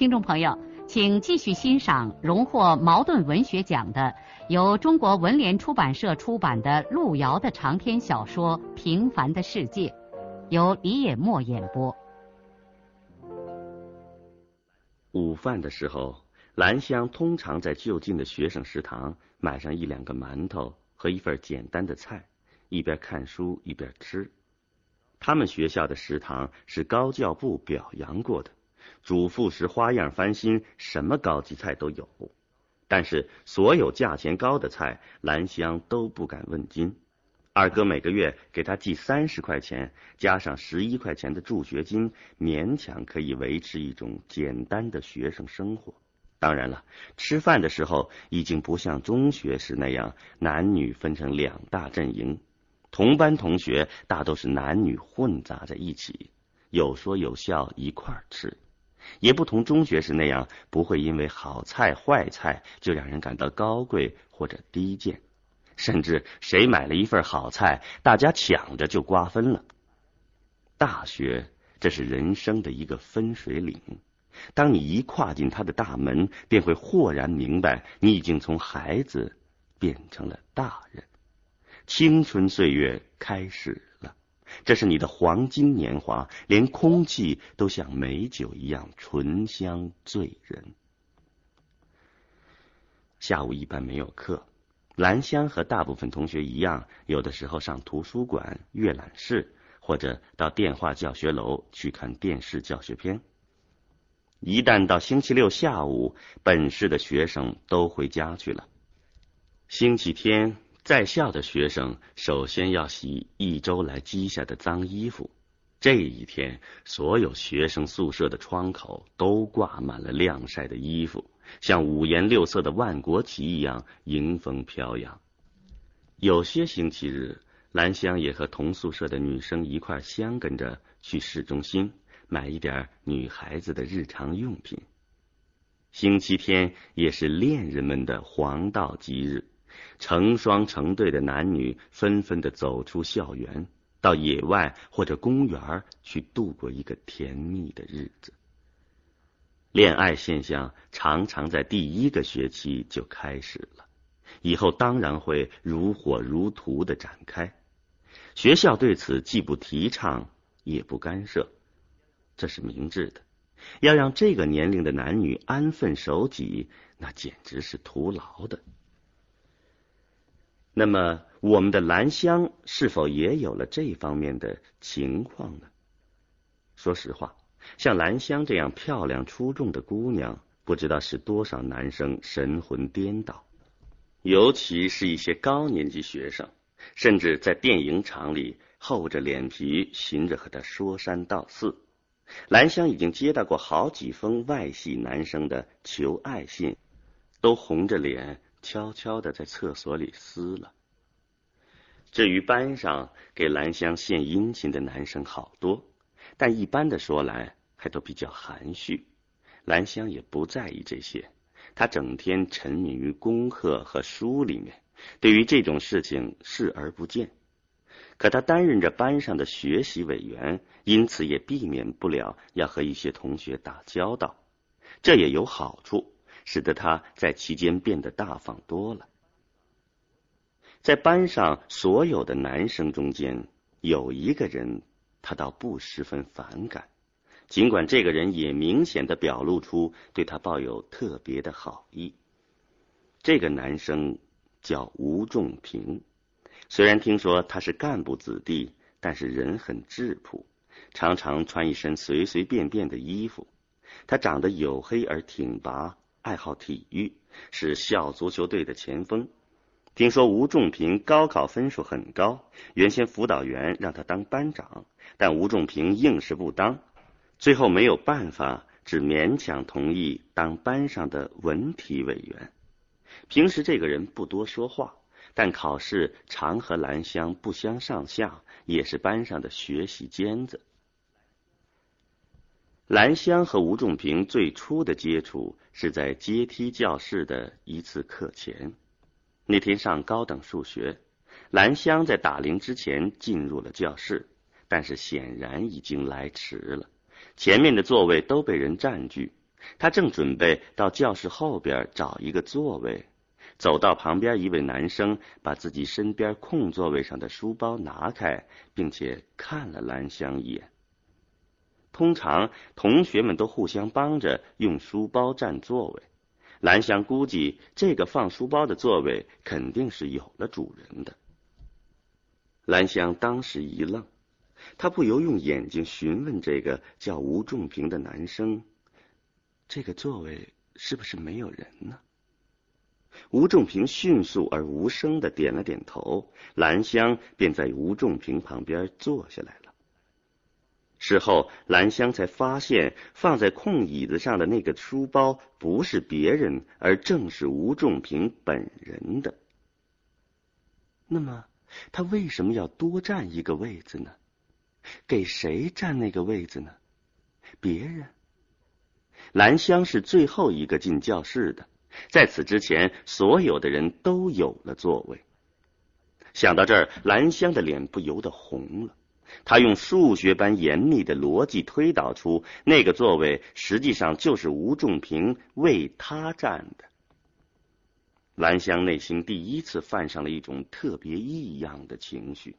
听众朋友，请继续欣赏荣获茅盾文学奖的、由中国文联出版社出版的路遥的长篇小说《平凡的世界》，由李野墨演播。午饭的时候，兰香通常在就近的学生食堂买上一两个馒头和一份简单的菜，一边看书一边吃。他们学校的食堂是高教部表扬过的。主妇时花样翻新，什么高级菜都有。但是所有价钱高的菜，兰香都不敢问津。二哥每个月给他寄三十块钱，加上十一块钱的助学金，勉强可以维持一种简单的学生生活。当然了，吃饭的时候已经不像中学时那样男女分成两大阵营，同班同学大都是男女混杂在一起，有说有笑一块儿吃。也不同中学时那样，不会因为好菜坏菜就让人感到高贵或者低贱，甚至谁买了一份好菜，大家抢着就瓜分了。大学这是人生的一个分水岭，当你一跨进他的大门，便会豁然明白，你已经从孩子变成了大人，青春岁月开始。这是你的黄金年华，连空气都像美酒一样醇香醉人。下午一般没有课，兰香和大部分同学一样，有的时候上图书馆阅览室，或者到电话教学楼去看电视教学片。一旦到星期六下午，本市的学生都回家去了。星期天。在校的学生首先要洗一周来积下的脏衣服。这一天，所有学生宿舍的窗口都挂满了晾晒的衣服，像五颜六色的万国旗一样迎风飘扬。有些星期日，兰香也和同宿舍的女生一块相跟着去市中心买一点女孩子的日常用品。星期天也是恋人们的黄道吉日。成双成对的男女纷纷的走出校园，到野外或者公园去度过一个甜蜜的日子。恋爱现象常常在第一个学期就开始了，以后当然会如火如荼的展开。学校对此既不提倡，也不干涉，这是明智的。要让这个年龄的男女安分守己，那简直是徒劳的。那么，我们的兰香是否也有了这方面的情况呢？说实话，像兰香这样漂亮出众的姑娘，不知道使多少男生神魂颠倒。尤其是一些高年级学生，甚至在电影厂里厚着脸皮寻着和她说三道四。兰香已经接到过好几封外系男生的求爱信，都红着脸。悄悄的在厕所里撕了。至于班上给兰香献殷勤的男生好多，但一般的说来还都比较含蓄。兰香也不在意这些，她整天沉迷于功课和书里面，对于这种事情视而不见。可她担任着班上的学习委员，因此也避免不了要和一些同学打交道，这也有好处。使得他在期间变得大方多了。在班上所有的男生中间，有一个人他倒不十分反感，尽管这个人也明显的表露出对他抱有特别的好意。这个男生叫吴仲平，虽然听说他是干部子弟，但是人很质朴，常常穿一身随随便便的衣服。他长得黝黑而挺拔。爱好体育，是校足球队的前锋。听说吴仲平高考分数很高，原先辅导员让他当班长，但吴仲平硬是不当，最后没有办法，只勉强同意当班上的文体委员。平时这个人不多说话，但考试常和兰香不相上下，也是班上的学习尖子。兰香和吴仲平最初的接触是在阶梯教室的一次课前。那天上高等数学，兰香在打铃之前进入了教室，但是显然已经来迟了。前面的座位都被人占据，他正准备到教室后边找一个座位，走到旁边，一位男生把自己身边空座位上的书包拿开，并且看了兰香一眼。通常同学们都互相帮着用书包占座位。兰香估计这个放书包的座位肯定是有了主人的。兰香当时一愣，她不由用眼睛询问这个叫吴仲平的男生：“这个座位是不是没有人呢？”吴仲平迅速而无声的点了点头，兰香便在吴仲平旁边坐下来了。事后，兰香才发现放在空椅子上的那个书包不是别人，而正是吴仲平本人的。那么，他为什么要多占一个位子呢？给谁占那个位子呢？别人。兰香是最后一个进教室的，在此之前，所有的人都有了座位。想到这儿，兰香的脸不由得红了。他用数学般严密的逻辑推导出，那个座位实际上就是吴仲平为他占的。兰香内心第一次犯上了一种特别异样的情绪，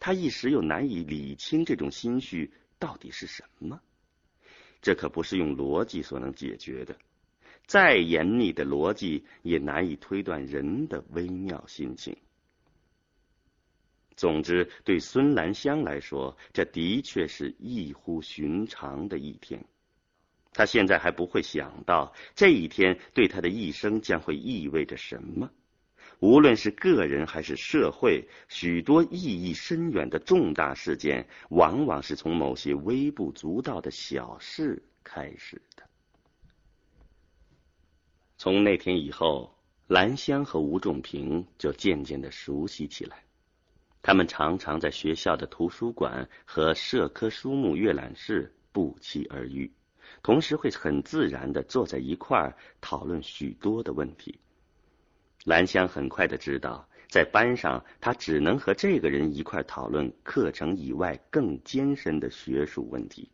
他一时又难以理清这种心绪到底是什么。这可不是用逻辑所能解决的，再严密的逻辑也难以推断人的微妙心情。总之，对孙兰香来说，这的确是异乎寻常的一天。他现在还不会想到这一天对他的一生将会意味着什么。无论是个人还是社会，许多意义深远的重大事件，往往是从某些微不足道的小事开始的。从那天以后，兰香和吴仲平就渐渐的熟悉起来。他们常常在学校的图书馆和社科书目阅览室不期而遇，同时会很自然的坐在一块儿讨论许多的问题。兰香很快的知道，在班上他只能和这个人一块讨论课程以外更艰深的学术问题。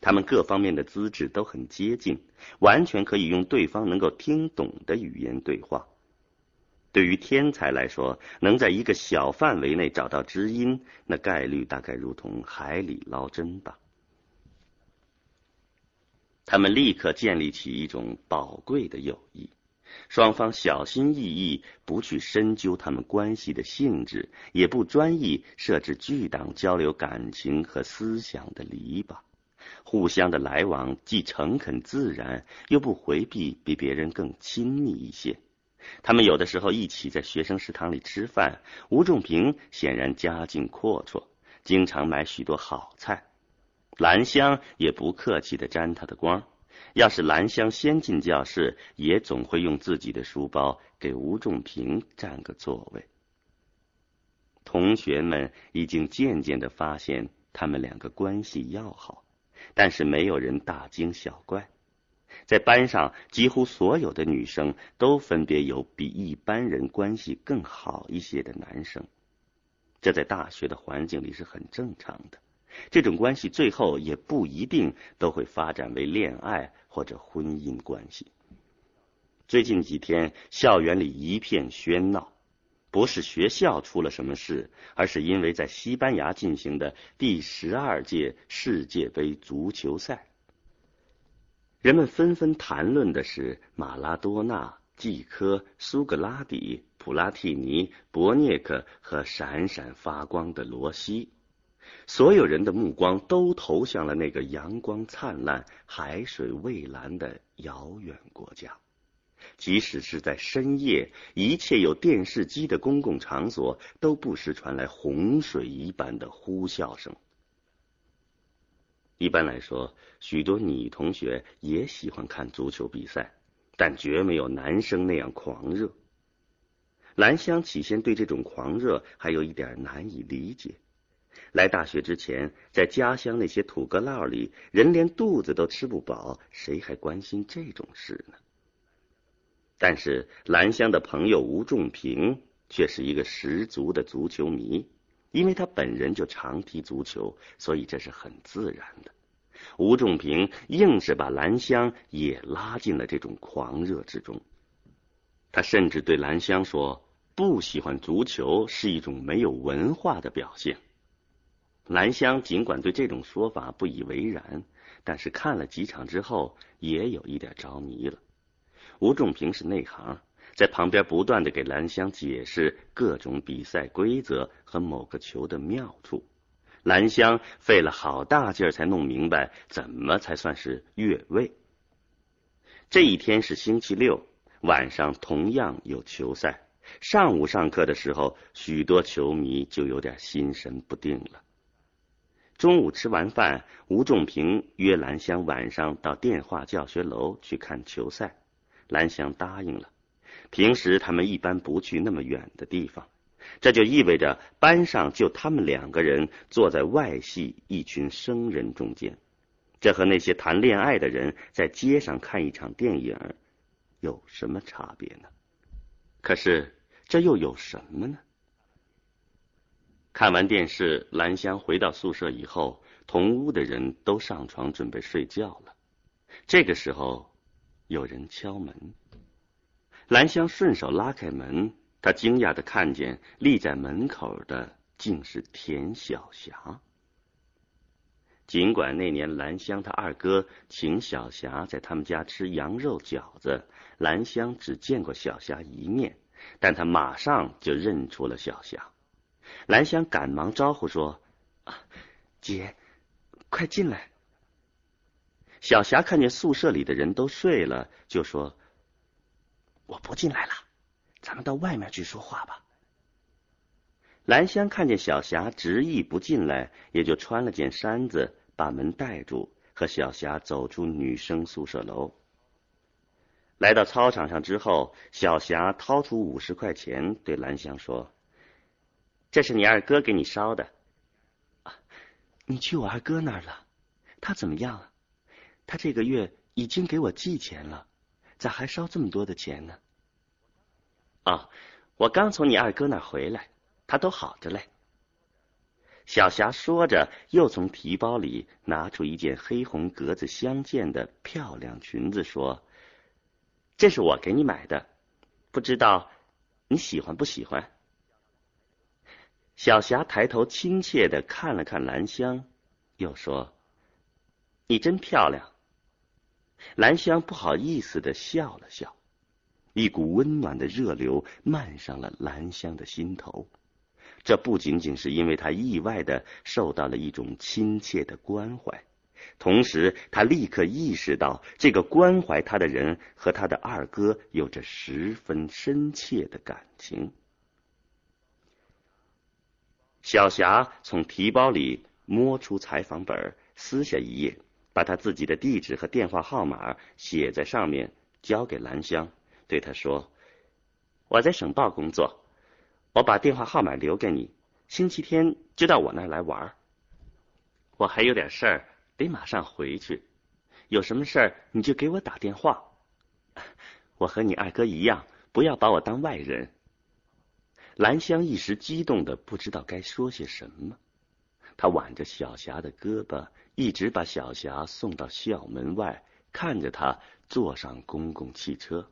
他们各方面的资质都很接近，完全可以用对方能够听懂的语言对话。对于天才来说，能在一个小范围内找到知音，那概率大概如同海里捞针吧。他们立刻建立起一种宝贵的友谊，双方小心翼翼，不去深究他们关系的性质，也不专意设置巨档交流感情和思想的篱笆，互相的来往既诚恳自然，又不回避，比别人更亲密一些。他们有的时候一起在学生食堂里吃饭。吴仲平显然家境阔绰，经常买许多好菜。兰香也不客气的沾他的光。要是兰香先进教室，也总会用自己的书包给吴仲平占个座位。同学们已经渐渐的发现他们两个关系要好，但是没有人大惊小怪。在班上，几乎所有的女生都分别有比一般人关系更好一些的男生，这在大学的环境里是很正常的。这种关系最后也不一定都会发展为恋爱或者婚姻关系。最近几天，校园里一片喧闹，不是学校出了什么事，而是因为在西班牙进行的第十二届世界杯足球赛。人们纷纷谈论的是马拉多纳、季科、苏格拉底、普拉蒂尼、博涅克和闪闪发光的罗西。所有人的目光都投向了那个阳光灿烂、海水蔚蓝的遥远国家。即使是在深夜，一切有电视机的公共场所都不时传来洪水一般的呼啸声。一般来说，许多女同学也喜欢看足球比赛，但绝没有男生那样狂热。兰香起先对这种狂热还有一点难以理解。来大学之前，在家乡那些土疙瘩里，人连肚子都吃不饱，谁还关心这种事呢？但是兰香的朋友吴仲平却是一个十足的足球迷。因为他本人就常踢足球，所以这是很自然的。吴仲平硬是把兰香也拉进了这种狂热之中。他甚至对兰香说：“不喜欢足球是一种没有文化的表现。”兰香尽管对这种说法不以为然，但是看了几场之后，也有一点着迷了。吴仲平是内行。在旁边不断的给兰香解释各种比赛规则和某个球的妙处，兰香费了好大劲儿才弄明白怎么才算是越位。这一天是星期六晚上，同样有球赛。上午上课的时候，许多球迷就有点心神不定了。中午吃完饭，吴仲平约兰香晚上到电话教学楼去看球赛，兰香答应了。平时他们一般不去那么远的地方，这就意味着班上就他们两个人坐在外系一群生人中间。这和那些谈恋爱的人在街上看一场电影有什么差别呢？可是这又有什么呢？看完电视，兰香回到宿舍以后，同屋的人都上床准备睡觉了。这个时候，有人敲门。兰香顺手拉开门，她惊讶的看见立在门口的竟是田小霞。尽管那年兰香她二哥请小霞在他们家吃羊肉饺子，兰香只见过小霞一面，但她马上就认出了小霞。兰香赶忙招呼说：“啊，姐，快进来。”小霞看见宿舍里的人都睡了，就说。我不进来了，咱们到外面去说话吧。兰香看见小霞执意不进来，也就穿了件衫子把门带住，和小霞走出女生宿舍楼。来到操场上之后，小霞掏出五十块钱对兰香说：“这是你二哥给你烧的。”啊，你去我二哥那儿了？他怎么样啊？他这个月已经给我寄钱了。咋还烧这么多的钱呢？啊，我刚从你二哥那回来，他都好着嘞。小霞说着，又从提包里拿出一件黑红格子相间的漂亮裙子，说：“这是我给你买的，不知道你喜欢不喜欢？”小霞抬头亲切的看了看兰香，又说：“你真漂亮。”兰香不好意思的笑了笑，一股温暖的热流漫上了兰香的心头。这不仅仅是因为她意外的受到了一种亲切的关怀，同时她立刻意识到，这个关怀她的人和她的二哥有着十分深切的感情。小霞从提包里摸出采访本，撕下一页。把他自己的地址和电话号码写在上面，交给兰香，对他说：“我在省报工作，我把电话号码留给你，星期天就到我那儿来玩。我还有点事儿，得马上回去。有什么事儿你就给我打电话。我和你二哥一样，不要把我当外人。”兰香一时激动的不知道该说些什么，她挽着小霞的胳膊。一直把小霞送到校门外，看着她坐上公共汽车。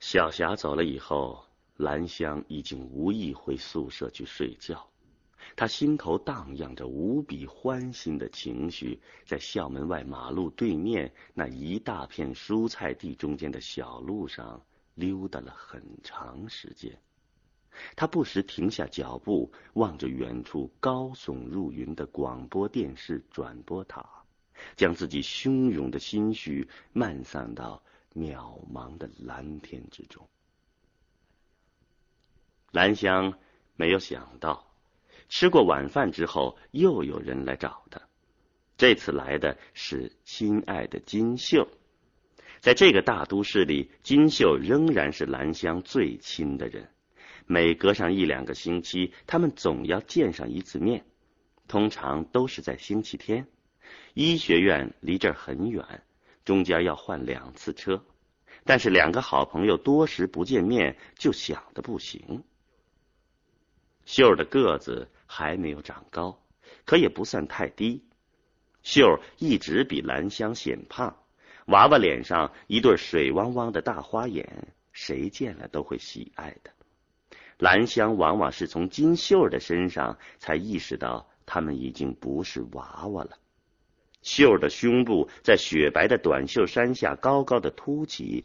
小霞走了以后，兰香已经无意回宿舍去睡觉。她心头荡漾着无比欢欣的情绪，在校门外马路对面那一大片蔬菜地中间的小路上溜达了很长时间。他不时停下脚步，望着远处高耸入云的广播电视转播塔，将自己汹涌的心绪漫散到渺茫的蓝天之中。兰香没有想到，吃过晚饭之后，又有人来找他。这次来的是亲爱的金秀。在这个大都市里，金秀仍然是兰香最亲的人。每隔上一两个星期，他们总要见上一次面，通常都是在星期天。医学院离这儿很远，中间要换两次车，但是两个好朋友多时不见面，就想的不行。秀儿的个子还没有长高，可也不算太低。秀儿一直比兰香显胖。娃娃脸上一对水汪汪的大花眼，谁见了都会喜爱的。兰香往往是从金秀的身上才意识到，他们已经不是娃娃了。秀儿的胸部在雪白的短袖衫下高高的凸起，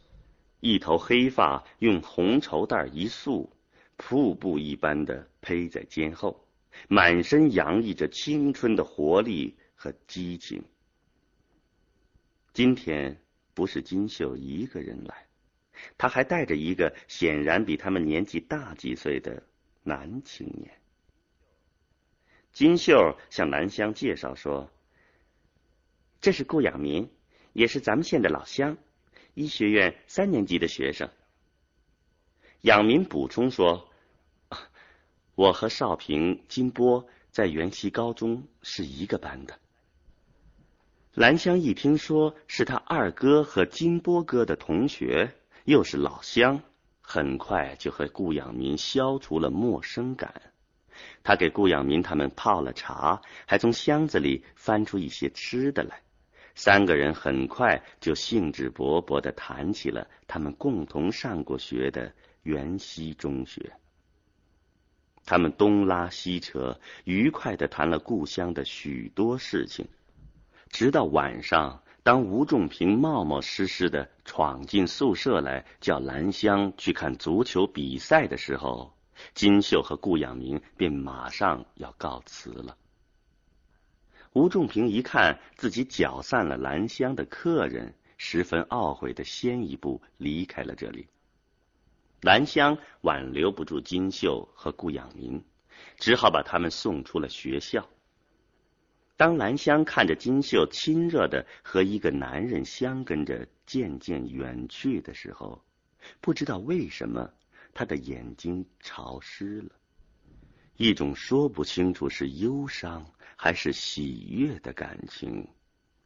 一头黑发用红绸带一束，瀑布一般的披在肩后，满身洋溢着青春的活力和激情。今天不是金秀一个人来，他还带着一个显然比他们年纪大几岁的男青年。金秀向兰香介绍说：“这是顾养民，也是咱们县的老乡，医学院三年级的学生。”养民补充说：“我和少平、金波在元溪高中是一个班的。”兰香一听说是他二哥和金波哥的同学，又是老乡，很快就和顾养民消除了陌生感。他给顾养民他们泡了茶，还从箱子里翻出一些吃的来。三个人很快就兴致勃勃的谈起了他们共同上过学的元溪中学。他们东拉西扯，愉快的谈了故乡的许多事情。直到晚上，当吴仲平冒冒失失的闯进宿舍来，叫兰香去看足球比赛的时候，金秀和顾养民便马上要告辞了。吴仲平一看自己搅散了兰香的客人，十分懊悔的先一步离开了这里。兰香挽留不住金秀和顾养民，只好把他们送出了学校。当兰香看着金秀亲热的和一个男人相跟着渐渐远去的时候，不知道为什么，他的眼睛潮湿了，一种说不清楚是忧伤还是喜悦的感情，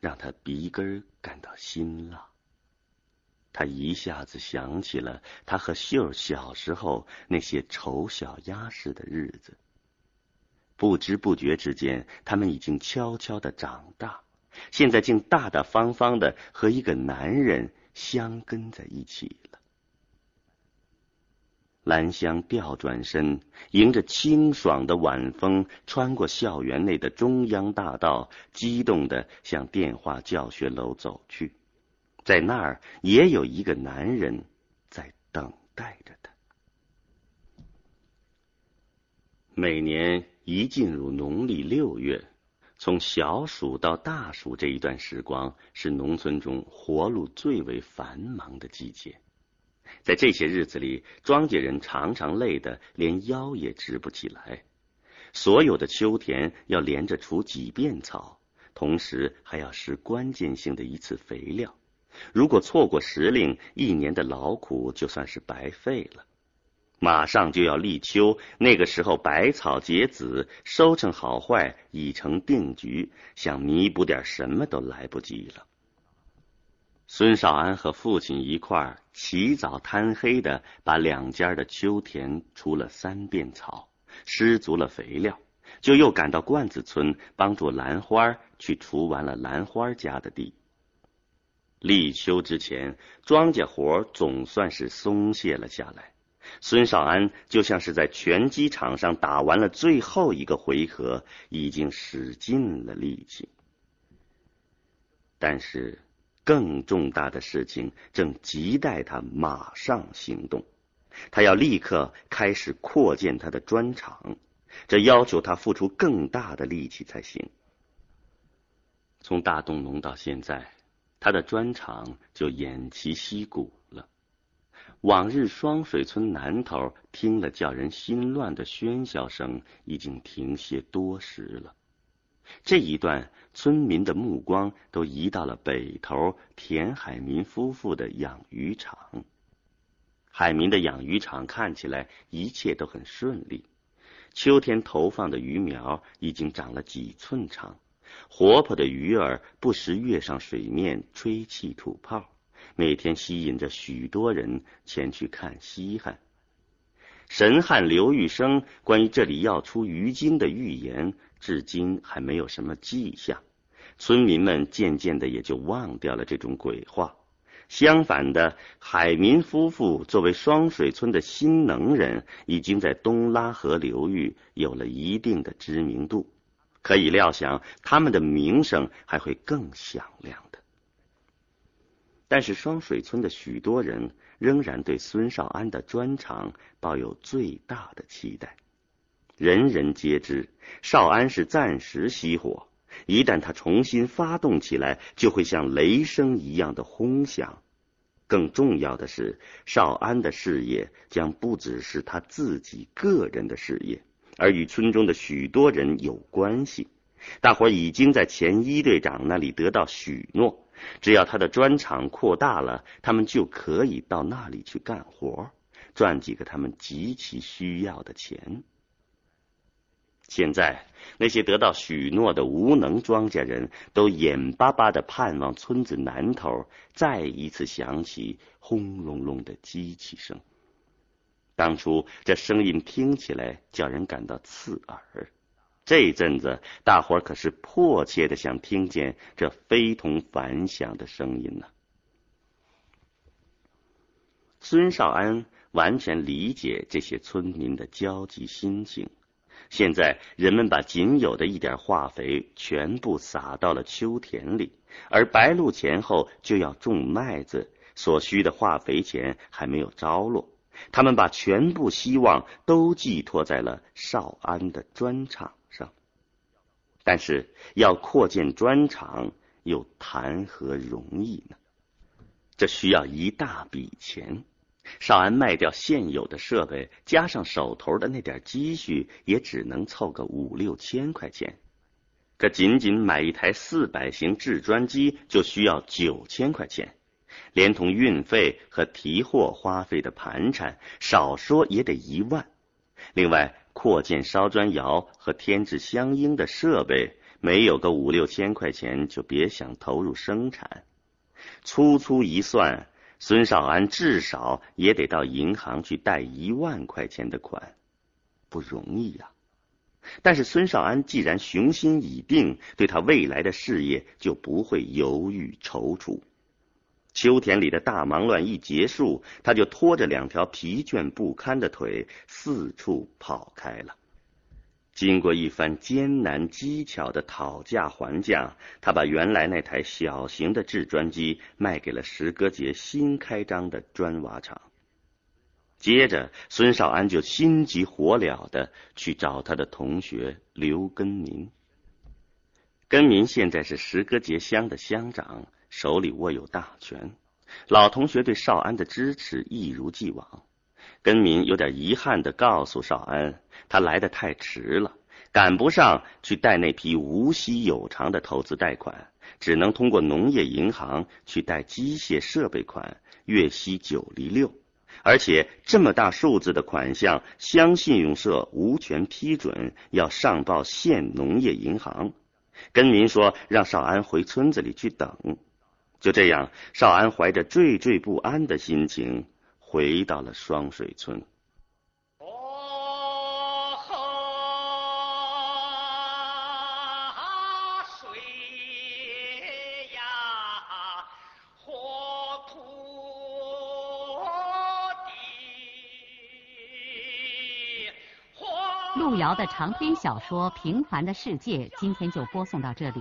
让他鼻根感到辛辣。他一下子想起了他和秀小时候那些丑小鸭似的日子。不知不觉之间，他们已经悄悄的长大，现在竟大大方方的和一个男人相跟在一起了。兰香调转身，迎着清爽的晚风，穿过校园内的中央大道，激动的向电话教学楼走去。在那儿，也有一个男人在等待着他。每年。一进入农历六月，从小暑到大暑这一段时光，是农村中活路最为繁忙的季节。在这些日子里，庄稼人常常累得连腰也直不起来。所有的秋田要连着除几遍草，同时还要施关键性的一次肥料。如果错过时令，一年的劳苦就算是白费了。马上就要立秋，那个时候百草结籽，收成好坏已成定局，想弥补点什么都来不及了。孙少安和父亲一块儿起早贪黑的把两家的秋田除了三遍草，施足了肥料，就又赶到罐子村帮助兰花去除完了兰花家的地。立秋之前，庄稼活总算是松懈了下来。孙少安就像是在拳击场上打完了最后一个回合，已经使尽了力气。但是，更重大的事情正急待他马上行动。他要立刻开始扩建他的砖厂，这要求他付出更大的力气才行。从大洞农到现在，他的砖厂就偃旗息鼓了。往日双水村南头听了叫人心乱的喧嚣声，已经停歇多时了。这一段，村民的目光都移到了北头田海民夫妇的养鱼场。海民的养鱼场看起来一切都很顺利，秋天投放的鱼苗已经长了几寸长，活泼的鱼儿不时跃上水面吹气吐泡。每天吸引着许多人前去看稀罕。神汉刘玉生关于这里要出鱼精的预言，至今还没有什么迹象。村民们渐渐的也就忘掉了这种鬼话。相反的，海民夫妇作为双水村的新能人，已经在东拉河流域有了一定的知名度。可以料想，他们的名声还会更响亮。但是双水村的许多人仍然对孙少安的专长抱有最大的期待。人人皆知，少安是暂时熄火，一旦他重新发动起来，就会像雷声一样的轰响。更重要的是，少安的事业将不只是他自己个人的事业，而与村中的许多人有关系。大伙已经在前一队长那里得到许诺。只要他的砖厂扩大了，他们就可以到那里去干活，赚几个他们极其需要的钱。现在那些得到许诺的无能庄稼人都眼巴巴的盼望村子南头再一次响起轰隆隆的机器声。当初这声音听起来叫人感到刺耳。这阵子，大伙儿可是迫切的想听见这非同凡响的声音呢。孙少安完全理解这些村民的焦急心情。现在，人们把仅有的一点化肥全部撒到了秋田里，而白露前后就要种麦子，所需的化肥钱还没有着落。他们把全部希望都寄托在了少安的砖厂。但是要扩建砖厂，又谈何容易呢？这需要一大笔钱。少安卖掉现有的设备，加上手头的那点积蓄，也只能凑个五六千块钱。可仅仅买一台四百型制砖机，就需要九千块钱，连同运费和提货花费的盘缠，少说也得一万。另外，扩建烧砖窑和添置相应的设备，没有个五六千块钱，就别想投入生产。粗粗一算，孙少安至少也得到银行去贷一万块钱的款，不容易呀。但是孙少安既然雄心已定，对他未来的事业就不会犹豫踌躇。秋田里的大忙乱一结束，他就拖着两条疲倦不堪的腿四处跑开了。经过一番艰难机巧的讨价还价，他把原来那台小型的制砖机卖给了石歌节新开张的砖瓦厂。接着，孙少安就心急火燎的去找他的同学刘根民。根民现在是石歌节乡的乡长。手里握有大权，老同学对少安的支持一如既往。根民有点遗憾的告诉少安，他来的太迟了，赶不上去贷那批无息有偿的投资贷款，只能通过农业银行去贷机械设备款，月息九厘六，而且这么大数字的款项，乡信用社无权批准，要上报县农业银行。根民说，让少安回村子里去等。就这样，少安怀着惴惴不安的心情回到了双水村。水呀，火土路遥的长篇小说《平凡的世界》，今天就播送到这里。